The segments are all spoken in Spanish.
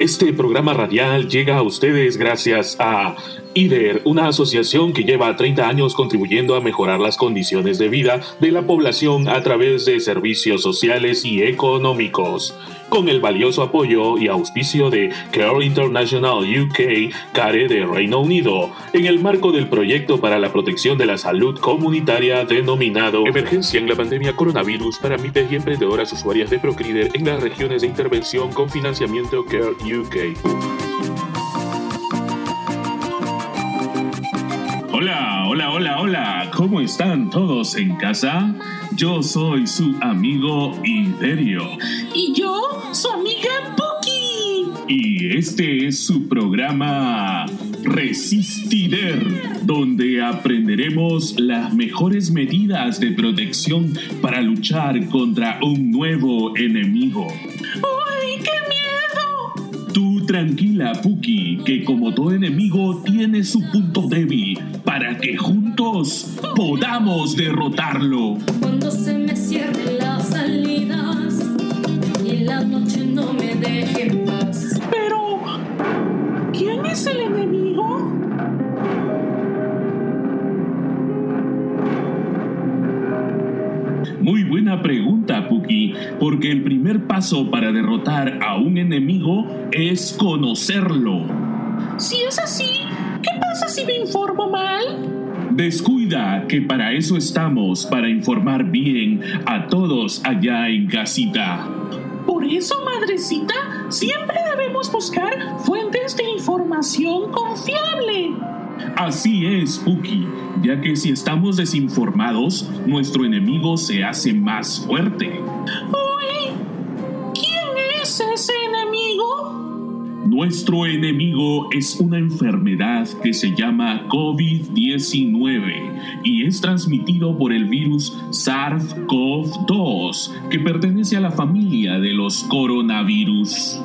Este programa radial llega a ustedes gracias a IDER, una asociación que lleva 30 años contribuyendo a mejorar las condiciones de vida de la población a través de servicios sociales y económicos. Con el valioso apoyo y auspicio de Care International UK, CARE de Reino Unido, en el marco del proyecto para la protección de la salud comunitaria denominado Emergencia en la pandemia coronavirus para MIPES y emprendedoras usuarias de Procrider en las regiones de intervención con financiamiento Care UK. Hola, hola, hola, hola, ¿cómo están todos en casa? Yo soy su amigo Iderio. Y yo, su amiga Puki. Y este es su programa Resistider, donde aprenderemos las mejores medidas de protección para luchar contra un nuevo enemigo. ¡Ay, qué! Tú tranquila, Puki, que como todo enemigo tiene su punto débil, para que juntos podamos derrotarlo. Cuando se me cierren las salidas y la noche no me deje en paz. Pero, ¿quién es el enemigo? Muy buena pregunta, primer paso para derrotar a un enemigo es conocerlo. Si es así, ¿qué pasa si me informo mal? Descuida que para eso estamos, para informar bien a todos allá en casita. Por eso, madrecita, siempre debemos buscar fuentes de información confiable. Así es, Puki, ya que si estamos desinformados, nuestro enemigo se hace más fuerte. Uy, ¿quién es ese enemigo? Nuestro enemigo es una enfermedad que se llama COVID-19 y es transmitido por el virus SARS-CoV-2, que pertenece a la familia de los coronavirus.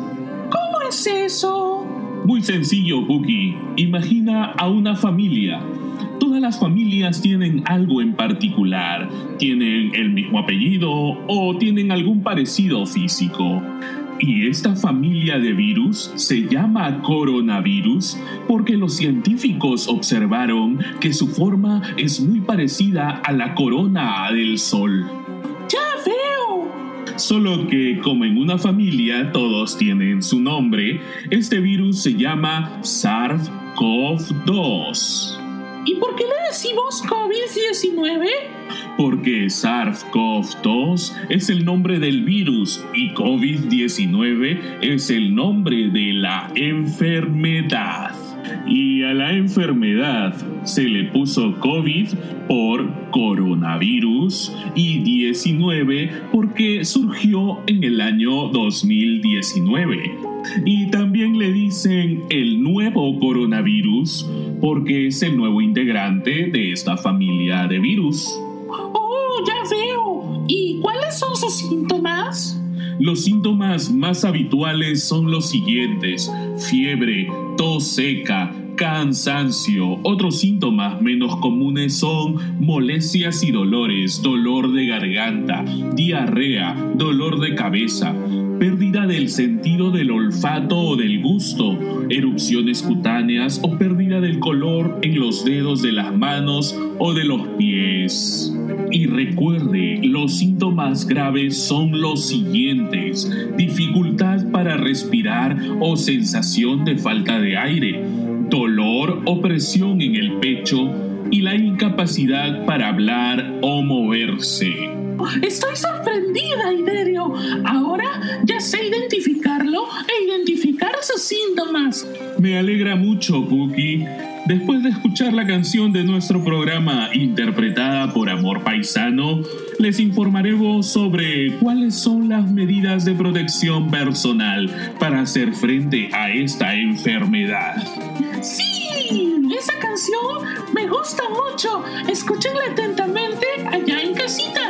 ¿Cómo es eso? Muy sencillo, Puki. Imagina a una familia. Todas las familias tienen algo en particular. Tienen el mismo apellido o tienen algún parecido físico. Y esta familia de virus se llama coronavirus porque los científicos observaron que su forma es muy parecida a la corona del sol. Ya veo. Solo que como en una familia todos tienen su nombre, este virus se llama SARS-CoV-2. ¿Y por qué le decimos COVID-19? Porque SARS-CoV-2 es el nombre del virus y COVID-19 es el nombre de la enfermedad. Y a la enfermedad se le puso COVID por coronavirus y 19 porque surgió en el año 2019. Y también le dicen el nuevo coronavirus porque es el nuevo integrante de esta familia de virus. Oh, ya veo. ¿Y cuáles son sus síntomas? Los síntomas más habituales son los siguientes: fiebre, tos seca, cansancio. Otros síntomas menos comunes son molestias y dolores, dolor de garganta, diarrea, dolor de cabeza, pérdida del sentido del olfato o del gusto, erupciones cutáneas o pérdida del color en los dedos de las manos o de los pies. Y recuerde, los síntomas graves son los siguientes. Dificultad para respirar o sensación de falta de aire. Dolor o presión en el pecho y la incapacidad para hablar o moverse. Estoy sorprendida, Iderio. Ahora ya sé identificarlo e identificar sus síntomas. Me alegra mucho, Puki. Después de escuchar la canción de nuestro programa interpretada por Amor Paisano, les informaremos sobre cuáles son las medidas de protección personal para hacer frente a esta enfermedad. Sí, esa canción me gusta mucho. Escúchenla atentamente allá en casita.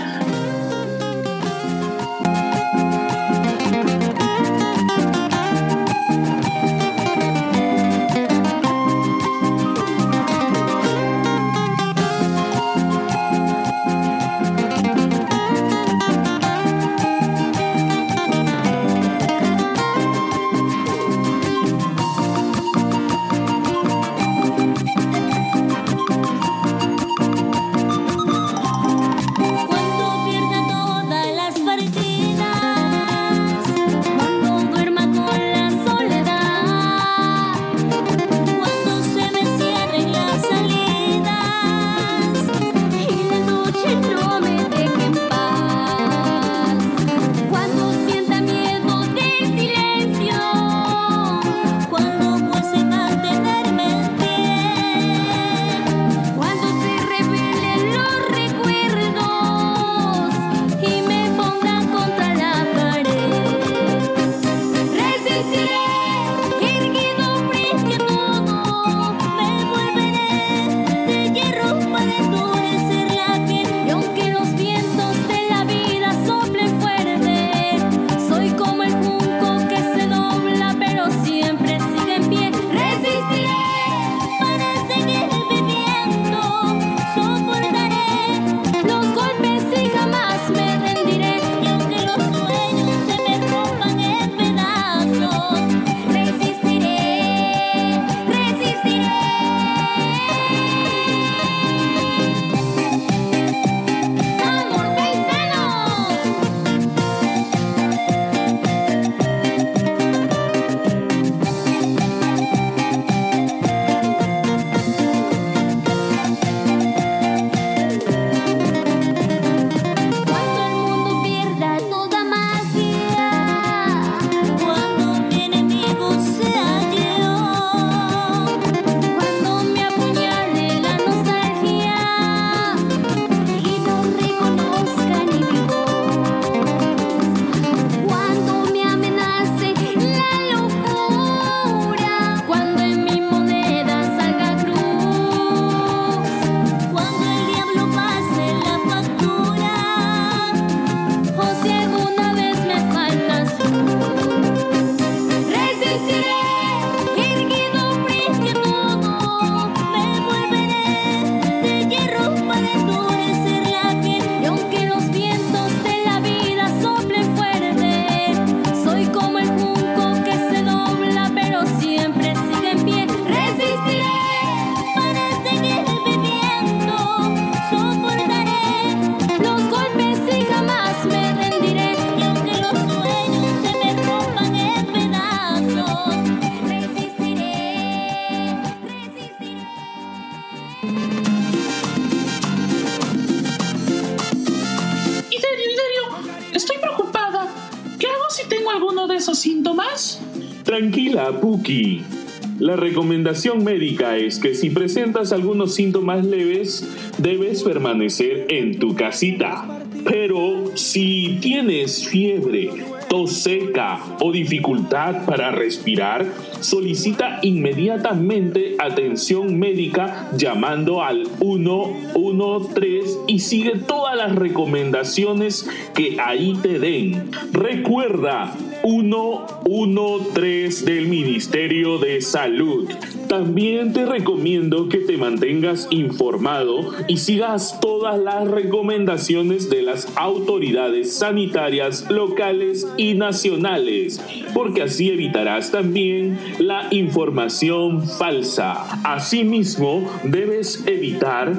La recomendación médica es que si presentas algunos síntomas leves, debes permanecer en tu casita. Pero si tienes fiebre, tos seca o dificultad para respirar, solicita inmediatamente atención médica llamando al 113 y sigue todas las recomendaciones que ahí te den. Recuerda, 113 del Ministerio de Salud. También te recomiendo que te mantengas informado y sigas todas las recomendaciones de las autoridades sanitarias locales y nacionales, porque así evitarás también la información falsa. Asimismo, debes evitar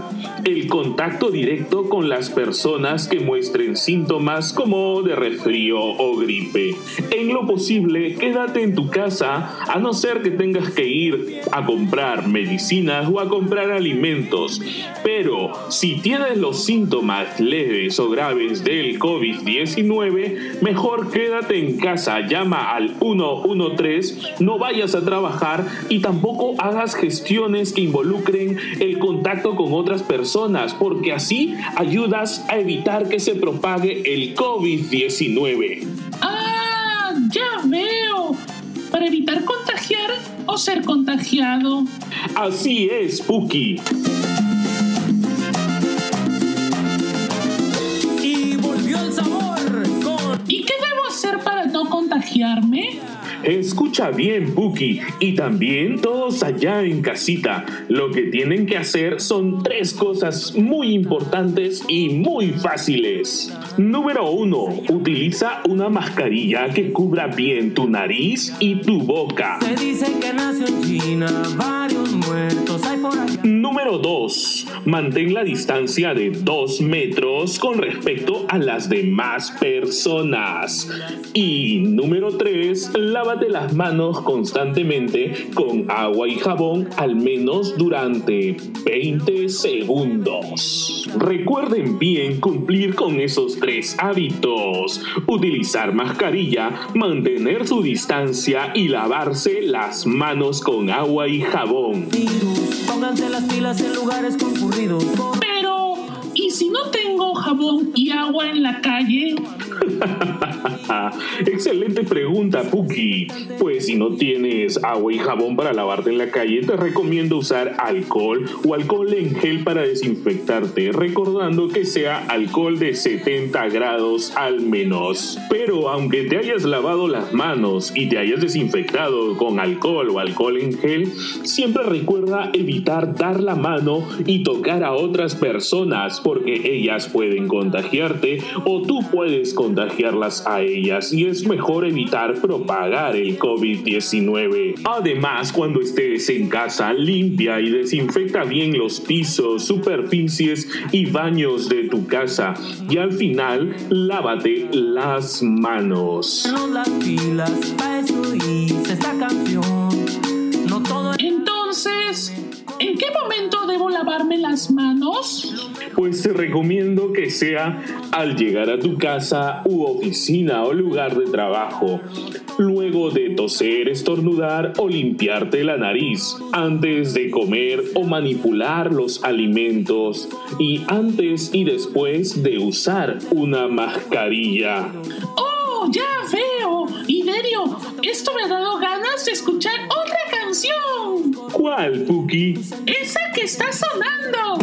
el contacto directo con las personas que muestren síntomas como de resfrío o gripe. En lo posible, quédate en tu casa a no ser que tengas que ir a comprar medicinas o a comprar alimentos. Pero si tienes los síntomas leves o graves del COVID-19, mejor quédate en casa, llama al 113, no vayas a trabajar y tampoco hagas gestiones que involucren el contacto con otras personas, porque así ayudas a evitar que se propague el COVID-19. ¡Ah! Ya veo. Para evitar contagiar o ser contagiado. Así es, Puki. Y volvió el sabor con ¿Y qué debo hacer para no contagiarme? Escucha bien, Puki, y también todos allá en casita. Lo que tienen que hacer son tres cosas muy importantes y muy fáciles. Número 1. Utiliza una mascarilla que cubra bien tu nariz y tu boca. Se dice que nació en China, varios muertos hay por allá. Número 2. Mantén la distancia de 2 metros con respecto a las demás personas. Y número 3. Lávate las manos constantemente con agua y jabón al menos durante 20 segundos. Recuerden bien cumplir con esos tres hábitos. Utilizar mascarilla, mantener su distancia y lavarse las manos con agua y jabón. Pónganse las pilas en lugares concurridos. Pero, ¿y si no tengo jabón y agua en la calle? Excelente pregunta, Puki. Pues si no tienes agua y jabón para lavarte en la calle, te recomiendo usar alcohol o alcohol en gel para desinfectarte, recordando que sea alcohol de 70 grados al menos. Pero aunque te hayas lavado las manos y te hayas desinfectado con alcohol o alcohol en gel, siempre recuerda evitar dar la mano y tocar a otras personas porque ellas pueden contagiarte o tú puedes contagiarlas a ellas y es mejor evitar propagar el COVID-19. Además, cuando estés en casa, limpia y desinfecta bien los pisos, superficies y baños de tu casa y al final lávate las manos. ¿En qué momento debo lavarme las manos? Pues te recomiendo que sea al llegar a tu casa u oficina o lugar de trabajo, luego de toser, estornudar o limpiarte la nariz, antes de comer o manipular los alimentos y antes y después de usar una mascarilla. ¡Oh, ya veo! Iberio, esto me ha dado ganas de escuchar otra canción. ¿Cuál, Puki? Esa que está sonando.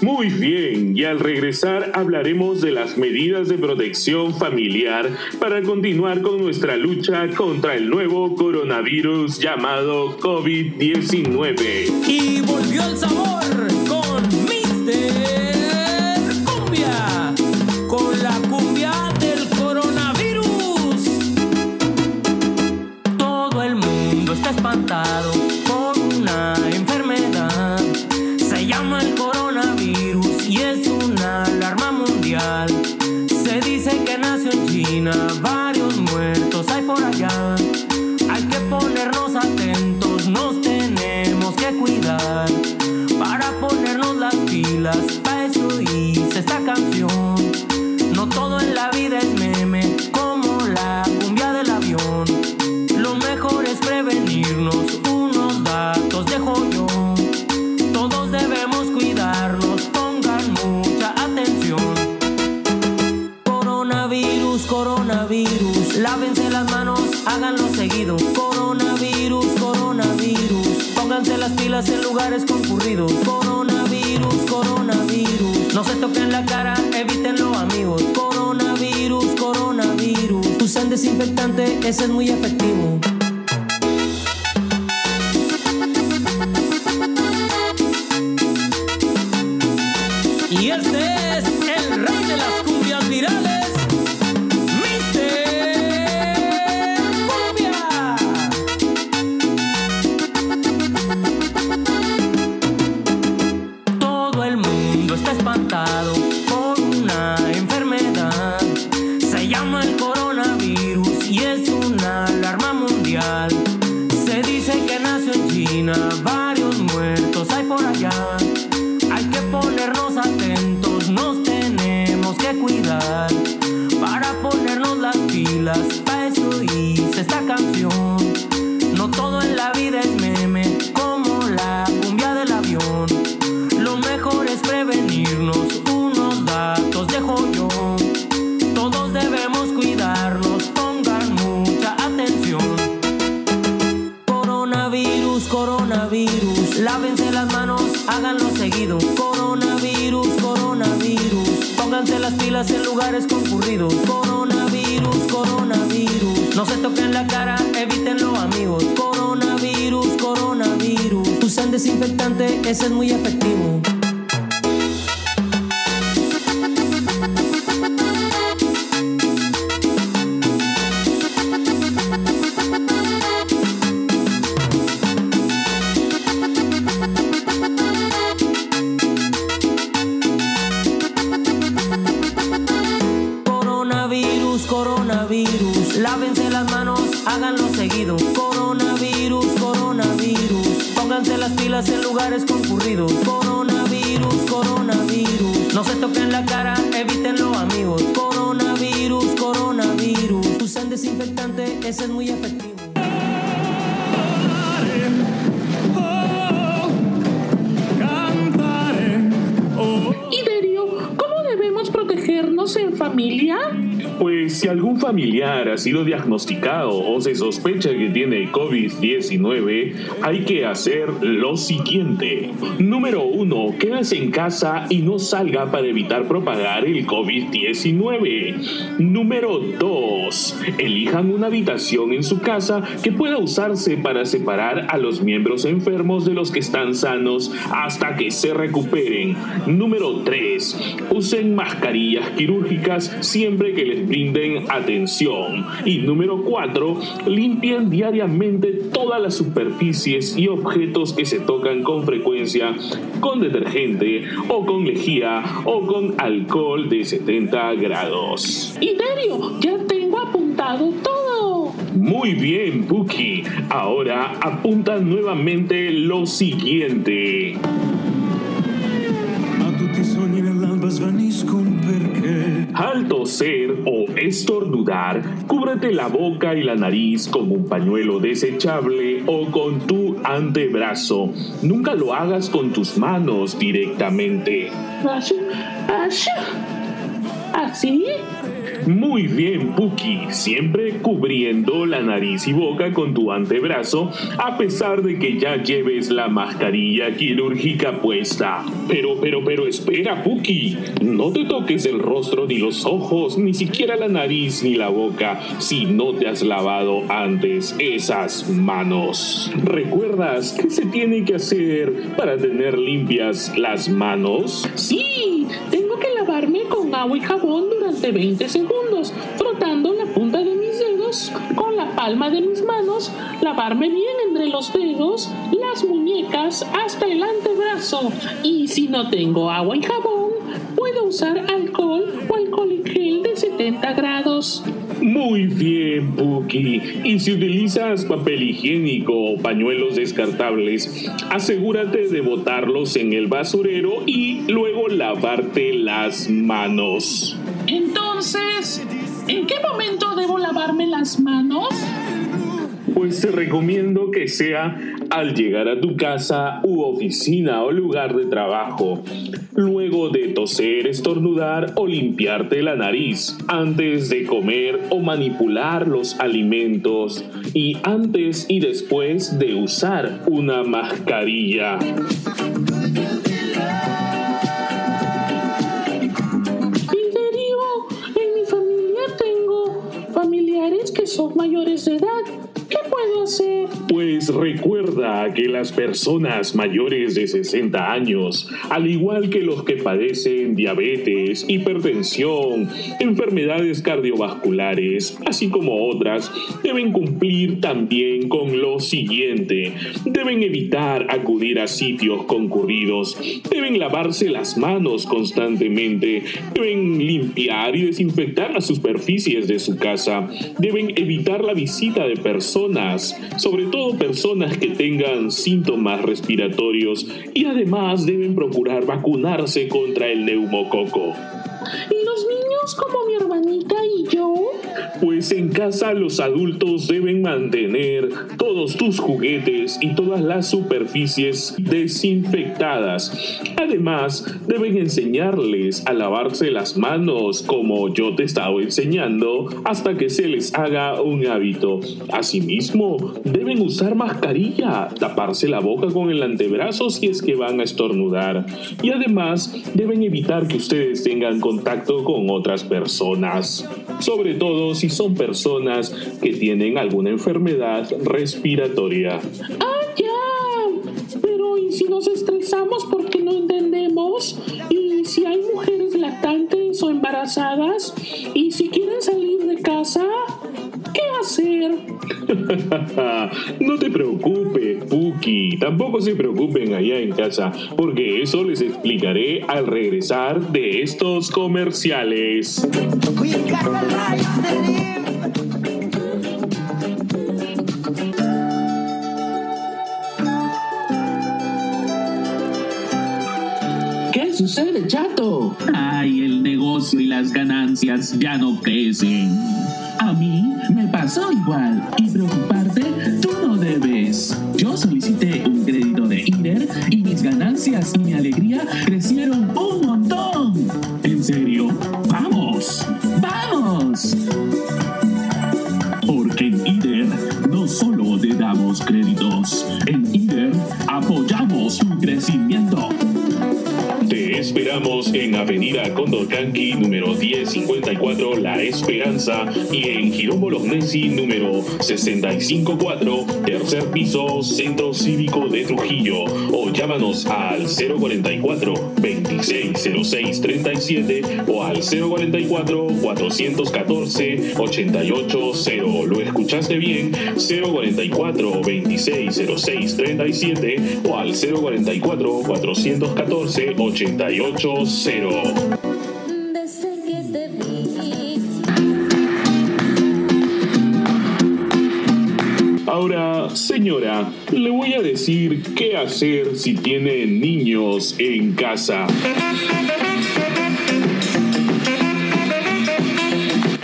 Muy bien, y al regresar hablaremos de las medidas de protección familiar para continuar con nuestra lucha contra el nuevo coronavirus llamado COVID-19. Y volvió el sabor infectado con una enfermedad. Se llama el coronavirus y es una alarma mundial. Se dice que nació en China, varios muertos hay por allá. Hay que ponernos atentos, nos tenemos que cuidar. Para ponernos las pilas, para eso hice esta canción. No todo en la vida es meme, como la cumbia del avión. Lo mejor es prevenirnos. Coronavirus, coronavirus. Pónganse las pilas en lugares concurridos. Coronavirus, coronavirus. No se toquen la cara, evítenlo amigos. Coronavirus, coronavirus. Usen desinfectante, ese es muy efectivo. Coronavirus, coronavirus, lávense las manos, háganlo seguido. Coronavirus, coronavirus, pónganse las pilas en lugares concurridos. Coronavirus, coronavirus, no se toquen la cara, evítenlo amigos. Coronavirus, coronavirus, usen desinfectante, ese es muy efectivo. Iberio, ¿cómo debemos protegernos en familia? Pues si algún familiar ha sido diagnosticado o se sospecha que tiene COVID-19, hay que hacer lo siguiente. Número 1. Quédese en casa y no salga para evitar propagar el COVID-19. Número 2. Elijan una habitación en su casa que pueda usarse para separar a los miembros enfermos de los que están sanos hasta que se recuperen. Número 3. Usen mascarillas quirúrgicas siempre que les brinden atención. Y número 4. Limpien diariamente todas las superficies y objetos que se tocan con frecuencia con detergente o con lejía o con alcohol de 70 grados. Iberio, ya tengo apuntado todo. Muy bien, Puki. Ahora apunta nuevamente lo siguiente. Al toser o estornudar, cúbrete la boca y la nariz con un pañuelo desechable o con tu antebrazo. Nunca lo hagas con tus manos directamente. Así. Muy bien, Puki, siempre cubriendo la nariz y boca con tu antebrazo, a pesar de que ya lleves la mascarilla quirúrgica puesta. Pero, pero, pero espera, Puki, no te toques el rostro ni los ojos, ni siquiera la nariz ni la boca, si no te has lavado antes esas manos. ¿Recuerdas qué se tiene que hacer para tener limpias las manos? Sí, tengo agua y jabón durante 20 segundos, frotando la punta de mis dedos con la palma de mis manos, lavarme bien entre los dedos, las muñecas hasta el antebrazo. Y si no tengo agua y jabón, puedo usar alcohol o alcohol en gel de 70 grados. Muy bien, Puki. Y si utilizas papel higiénico o pañuelos descartables, asegúrate de botarlos en el basurero y luego lavarte las manos. Entonces, ¿en qué momento debo lavarme las manos? Pues te recomiendo que sea al llegar a tu casa u oficina o lugar de trabajo, luego de toser, estornudar o limpiarte la nariz, antes de comer o manipular los alimentos y antes y después de usar una mascarilla. son mayores de edad. Pues recuerda que las personas mayores de 60 años, al igual que los que padecen diabetes, hipertensión, enfermedades cardiovasculares, así como otras, deben cumplir también con lo siguiente. Deben evitar acudir a sitios concurridos, deben lavarse las manos constantemente, deben limpiar y desinfectar las superficies de su casa, deben evitar la visita de personas, sobre todo personas que tengan síntomas respiratorios y además deben procurar vacunarse contra el neumococo. ¿Y como mi hermanita y yo? Pues en casa los adultos deben mantener todos tus juguetes y todas las superficies desinfectadas. Además, deben enseñarles a lavarse las manos como yo te estaba enseñando hasta que se les haga un hábito. Asimismo, deben usar mascarilla, taparse la boca con el antebrazo si es que van a estornudar. Y además, deben evitar que ustedes tengan contacto con otras personas. Sobre todo si son personas que tienen alguna enfermedad respiratoria. ¡Ah, ya! Pero ¿y si nos estresamos porque no entendemos? ¿Y si hay mujeres lactantes o embarazadas? ¿Y si quieren salir de casa? ¿Qué hacer? no te preocupes, Tampoco se preocupen allá en casa, porque eso les explicaré al regresar de estos comerciales. ¿Qué sucede, chato? Ay, el negocio y las ganancias ya no crecen. A mí me pasó igual y preocuparte solicité un crédito de INER y mis ganancias y mi alegría crecieron un montón. En serio, vamos, vamos. Porque en IDER no solo te damos créditos, en IDER apoyamos tu crecimiento. Te esperamos en Avenida Condorcanqui número 1054 La Esperanza y en Girombo Lognesi número 654 tercer piso Centro Cívico de Trujillo o llámanos al 044 2606 37 o al 044 414 880 ¿Lo escuchaste bien? 044 2606 37 o al 044 414 880 Ahora, señora, le voy a decir qué hacer si tiene niños en casa.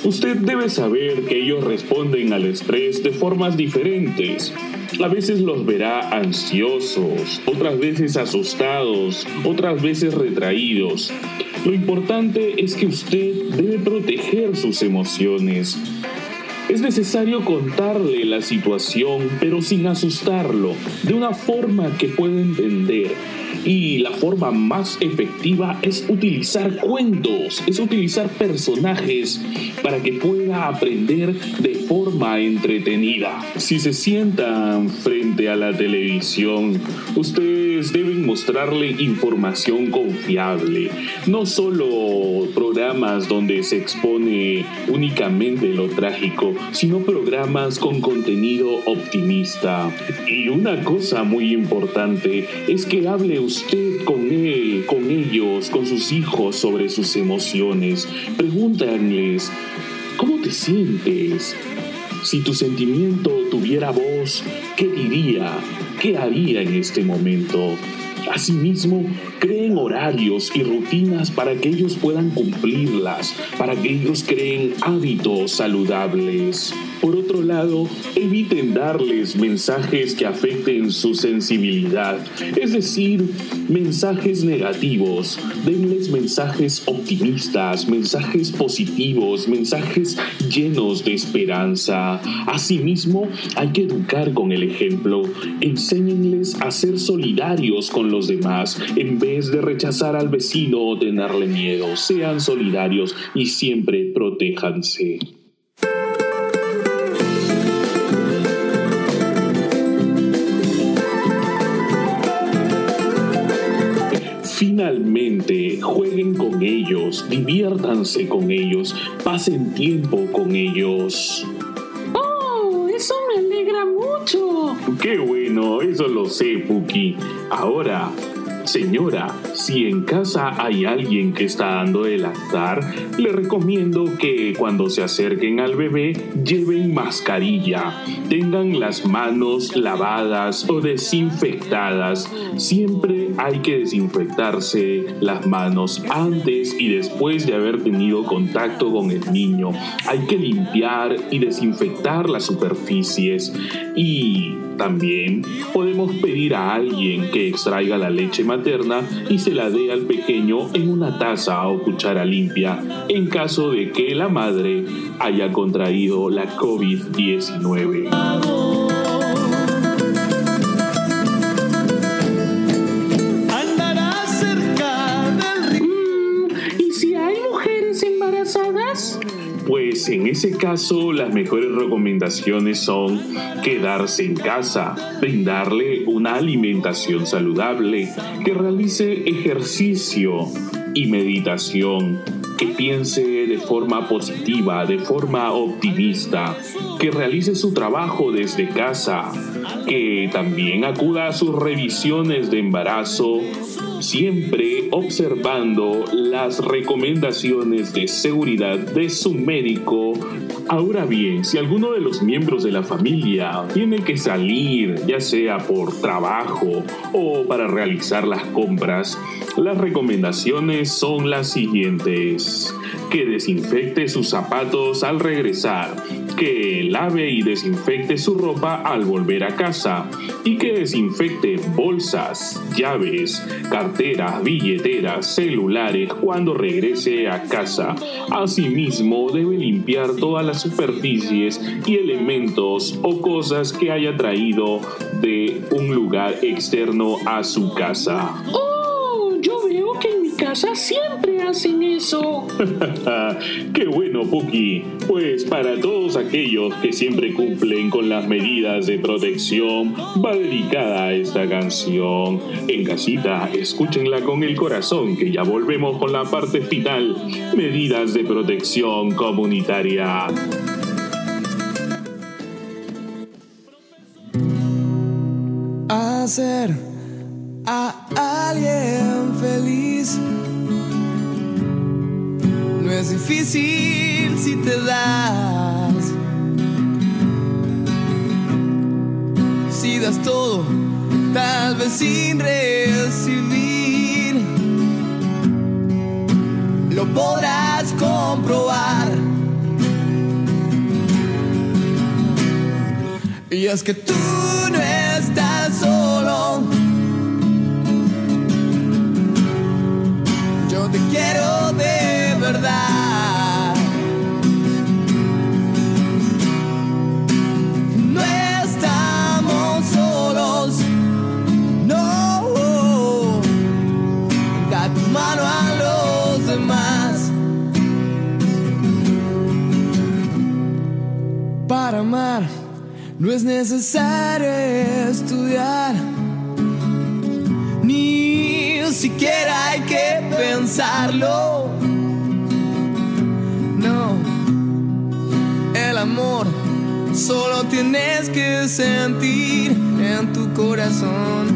Usted debe saber que ellos responden al estrés de formas diferentes. A veces los verá ansiosos, otras veces asustados, otras veces retraídos. Lo importante es que usted debe proteger sus emociones. Es necesario contarle la situación, pero sin asustarlo, de una forma que pueda entender. Y la forma más efectiva es utilizar cuentos, es utilizar personajes para que pueda aprender de forma entretenida. Si se sientan frente a la televisión, ustedes deben mostrarle información confiable, no solo programas donde se expone únicamente lo trágico, sino programas con contenido optimista. Y una cosa muy importante es que hable usted con él, con ellos, con sus hijos sobre sus emociones. Pregúntanles, ¿cómo te sientes? Si tu sentimiento tuviera voz, ¿qué diría? ¿Qué haría en este momento? Asimismo, creen horarios y rutinas para que ellos puedan cumplirlas, para que ellos creen hábitos saludables. Por otro lado, eviten darles mensajes que afecten su sensibilidad, es decir, mensajes negativos. Denles mensajes optimistas, mensajes positivos, mensajes llenos de esperanza. Asimismo, hay que educar con el ejemplo. Enséñenles a ser solidarios con los demás en vez de rechazar al vecino o tenerle miedo. Sean solidarios y siempre protéjanse. Finalmente, jueguen con ellos, diviértanse con ellos, pasen tiempo con ellos. ¡Oh! Eso me alegra mucho. Qué bueno, eso lo sé, Puki. Ahora, Señora, si en casa hay alguien que está dando el lactar, le recomiendo que cuando se acerquen al bebé lleven mascarilla, tengan las manos lavadas o desinfectadas. Siempre hay que desinfectarse las manos antes y después de haber tenido contacto con el niño. Hay que limpiar y desinfectar las superficies y también podemos pedir a alguien que extraiga la leche materna y se la dé al pequeño en una taza o cuchara limpia en caso de que la madre haya contraído la COVID-19. En ese caso las mejores recomendaciones son quedarse en casa, brindarle una alimentación saludable, que realice ejercicio y meditación, que piense de forma positiva, de forma optimista, que realice su trabajo desde casa, que también acuda a sus revisiones de embarazo, siempre observando las recomendaciones de seguridad de su médico. Ahora bien, si alguno de los miembros de la familia tiene que salir, ya sea por trabajo o para realizar las compras, las recomendaciones son las siguientes. Que desinfecte sus zapatos al regresar, que lave y desinfecte su ropa al volver a casa y que desinfecte bolsas, llaves, carteras, billeteras, celulares cuando regrese a casa. Asimismo, debe limpiar todas las superficies y elementos o cosas que haya traído de un lugar externo a su casa. Casa siempre hacen eso. ¡Qué bueno, Puki! Pues para todos aquellos que siempre cumplen con las medidas de protección, va dedicada esta canción. En casita, escúchenla con el corazón, que ya volvemos con la parte final. Medidas de protección comunitaria. hacer a alguien feliz. Difícil si te das. Si das todo, tal vez sin recibir. Lo podrás comprobar. Y es que tú no Para amar. No es necesario estudiar, ni siquiera hay que pensarlo. No, el amor solo tienes que sentir en tu corazón.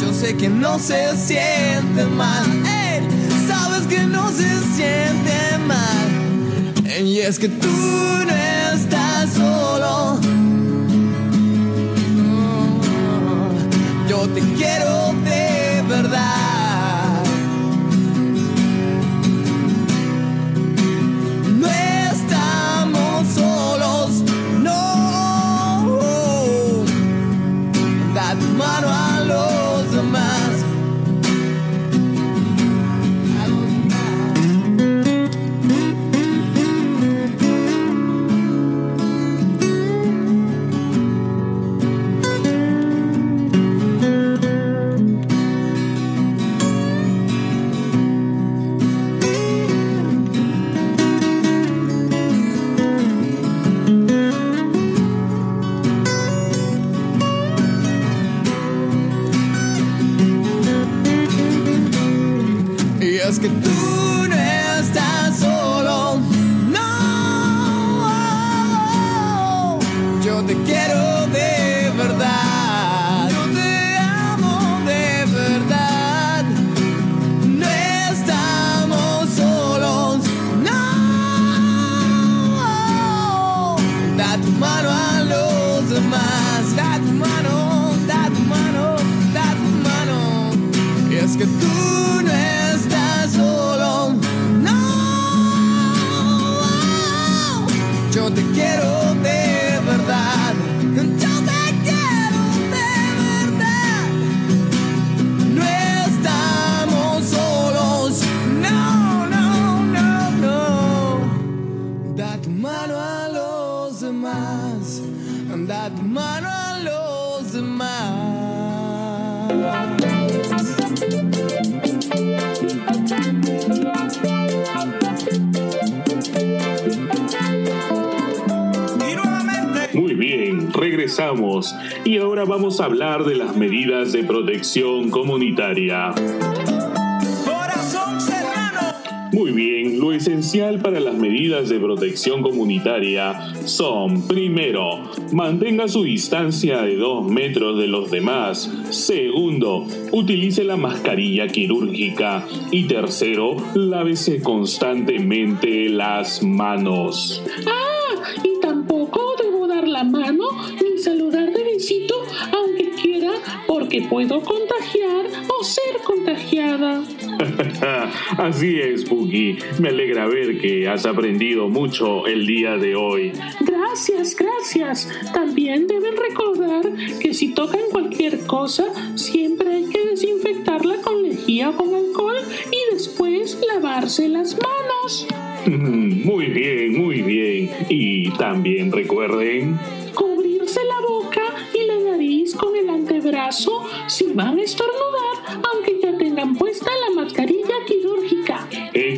Yo sé que no se siente mal, sabes que no se siente mal. Y es que tú Yo te y ahora vamos a hablar de las medidas de protección comunitaria. Muy bien, lo esencial para las medidas de protección comunitaria son, primero, mantenga su distancia de 2 metros de los demás. Segundo, utilice la mascarilla quirúrgica. Y tercero, lávese constantemente las manos. Ah, y tampoco debo dar la mano aunque quiera porque puedo contagiar o ser contagiada. Así es, Puki. Me alegra ver que has aprendido mucho el día de hoy. Gracias, gracias. También deben recordar que si tocan cualquier cosa, siempre hay que desinfectarla con lejía o con alcohol y después lavarse las manos. Muy bien, muy bien. Y también recuerden... con el antebrazo si van a estornudar, aunque ya tengan puesta la quirúrgica.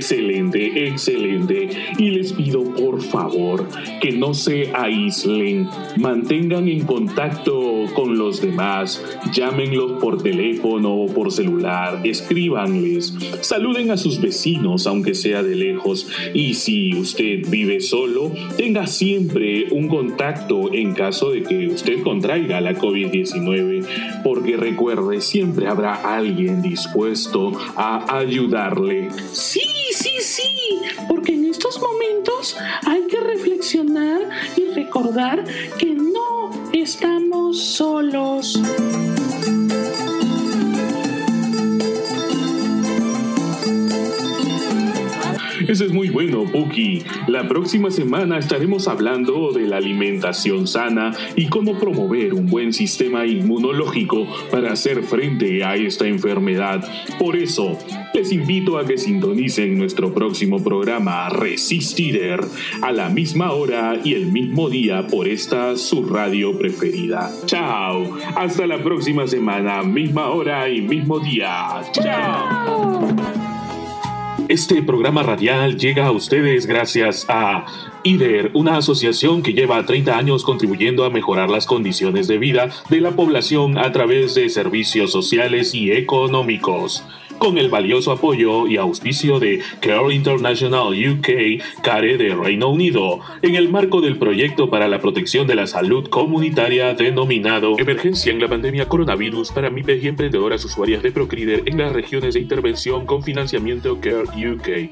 Excelente, excelente. Y les pido por favor que no se aíslen, mantengan en contacto con los demás, llámenlos por teléfono o por celular, escríbanles, saluden a sus vecinos aunque sea de lejos. Y si usted vive solo, tenga siempre un contacto en caso de que usted contraiga la COVID-19, porque recuerde, siempre habrá alguien dispuesto a ayudarle. Sí, sí, sí, porque en estos momentos hay que reflexionar y recordar que no estamos solos. Eso es muy bueno, Puki. La próxima semana estaremos hablando de la alimentación sana y cómo promover un buen sistema inmunológico para hacer frente a esta enfermedad. Por eso, les invito a que sintonicen nuestro próximo programa Resistider a la misma hora y el mismo día por esta su radio preferida. Chao. Hasta la próxima semana, misma hora y mismo día. Chao. Este programa radial llega a ustedes gracias a IDER, una asociación que lleva 30 años contribuyendo a mejorar las condiciones de vida de la población a través de servicios sociales y económicos. Con el valioso apoyo y auspicio de Care International UK, CARE de Reino Unido, en el marco del proyecto para la protección de la salud comunitaria denominado Emergencia en la pandemia coronavirus para MIPES y emprendedoras usuarias de Procrider en las regiones de intervención con financiamiento Care UK.